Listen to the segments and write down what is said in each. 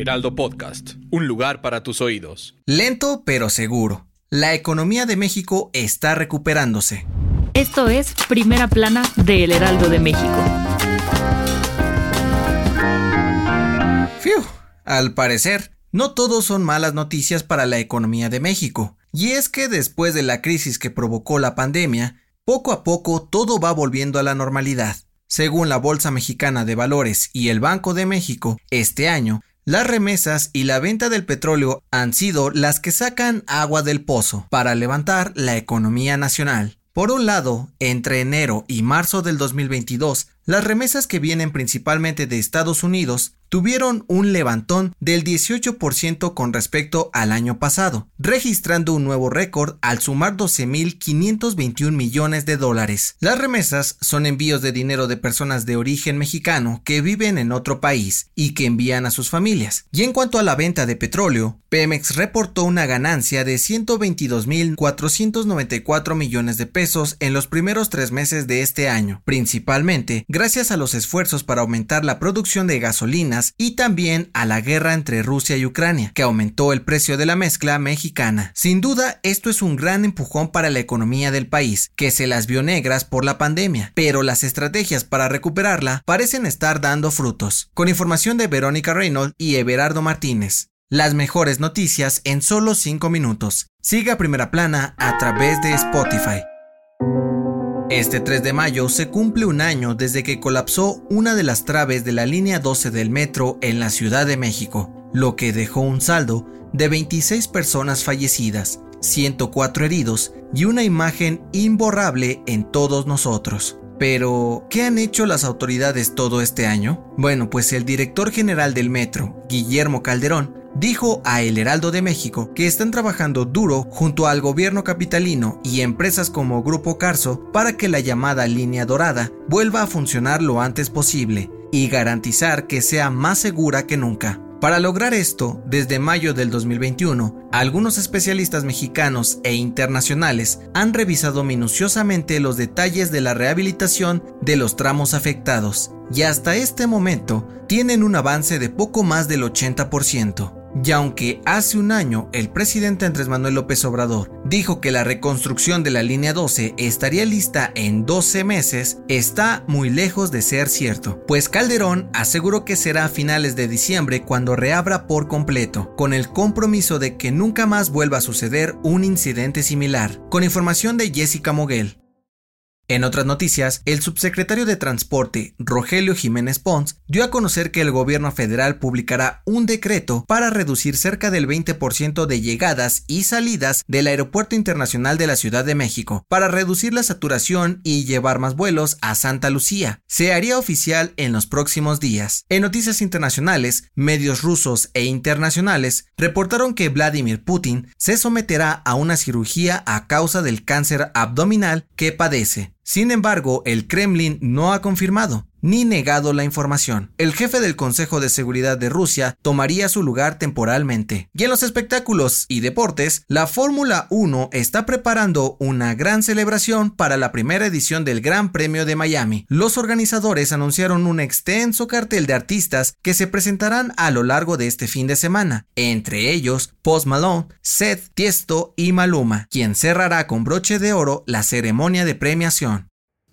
Heraldo Podcast, un lugar para tus oídos. Lento pero seguro. La economía de México está recuperándose. Esto es Primera Plana de El Heraldo de México. Fiu, al parecer, no todos son malas noticias para la economía de México. Y es que después de la crisis que provocó la pandemia, poco a poco todo va volviendo a la normalidad. Según la Bolsa Mexicana de Valores y el Banco de México, este año las remesas y la venta del petróleo han sido las que sacan agua del pozo para levantar la economía nacional. Por un lado, entre enero y marzo del 2022, las remesas que vienen principalmente de Estados Unidos tuvieron un levantón del 18% con respecto al año pasado, registrando un nuevo récord al sumar 12.521 millones de dólares. Las remesas son envíos de dinero de personas de origen mexicano que viven en otro país y que envían a sus familias. Y en cuanto a la venta de petróleo, Pemex reportó una ganancia de 122.494 millones de pesos en los primeros tres meses de este año, principalmente gracias a los esfuerzos para aumentar la producción de y también a la guerra entre Rusia y Ucrania, que aumentó el precio de la mezcla mexicana. Sin duda, esto es un gran empujón para la economía del país, que se las vio negras por la pandemia, pero las estrategias para recuperarla parecen estar dando frutos. Con información de Verónica Reynolds y Everardo Martínez. Las mejores noticias en solo 5 minutos. Siga Primera Plana a través de Spotify. Este 3 de mayo se cumple un año desde que colapsó una de las traves de la línea 12 del metro en la Ciudad de México, lo que dejó un saldo de 26 personas fallecidas, 104 heridos y una imagen imborrable en todos nosotros. Pero, ¿qué han hecho las autoridades todo este año? Bueno, pues el director general del metro, Guillermo Calderón, dijo a El Heraldo de México que están trabajando duro junto al gobierno capitalino y empresas como Grupo Carso para que la llamada línea dorada vuelva a funcionar lo antes posible y garantizar que sea más segura que nunca. Para lograr esto, desde mayo del 2021, algunos especialistas mexicanos e internacionales han revisado minuciosamente los detalles de la rehabilitación de los tramos afectados y hasta este momento tienen un avance de poco más del 80%. Y aunque hace un año el presidente Andrés Manuel López Obrador dijo que la reconstrucción de la línea 12 estaría lista en 12 meses, está muy lejos de ser cierto, pues Calderón aseguró que será a finales de diciembre cuando reabra por completo, con el compromiso de que nunca más vuelva a suceder un incidente similar. Con información de Jessica Moguel. En otras noticias, el subsecretario de Transporte, Rogelio Jiménez Pons, dio a conocer que el gobierno federal publicará un decreto para reducir cerca del 20% de llegadas y salidas del Aeropuerto Internacional de la Ciudad de México, para reducir la saturación y llevar más vuelos a Santa Lucía. Se haría oficial en los próximos días. En noticias internacionales, medios rusos e internacionales reportaron que Vladimir Putin se someterá a una cirugía a causa del cáncer abdominal que padece. Sin embargo, el Kremlin no ha confirmado ni negado la información. El jefe del Consejo de Seguridad de Rusia tomaría su lugar temporalmente. Y en los espectáculos y deportes, la Fórmula 1 está preparando una gran celebración para la primera edición del Gran Premio de Miami. Los organizadores anunciaron un extenso cartel de artistas que se presentarán a lo largo de este fin de semana, entre ellos Post Malone, Seth, Tiesto y Maluma, quien cerrará con broche de oro la ceremonia de premiación.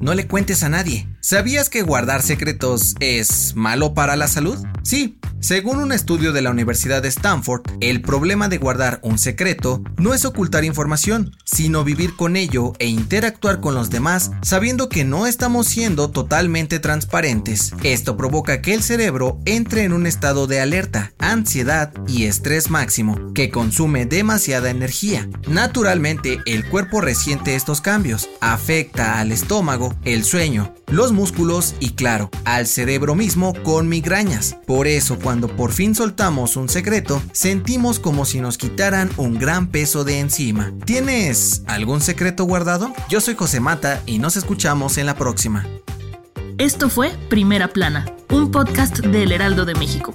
No le cuentes a nadie. ¿Sabías que guardar secretos es malo para la salud? Sí, según un estudio de la Universidad de Stanford, el problema de guardar un secreto no es ocultar información, sino vivir con ello e interactuar con los demás sabiendo que no estamos siendo totalmente transparentes. Esto provoca que el cerebro entre en un estado de alerta, ansiedad y estrés máximo, que consume demasiada energía. Naturalmente, el cuerpo resiente estos cambios, afecta al estómago, el sueño, los músculos y claro, al cerebro mismo con migrañas. Por eso, cuando por fin soltamos un secreto, sentimos como si nos quitaran un gran peso de encima. ¿Tienes algún secreto guardado? Yo soy José Mata y nos escuchamos en la próxima. Esto fue Primera Plana, un podcast del Heraldo de México.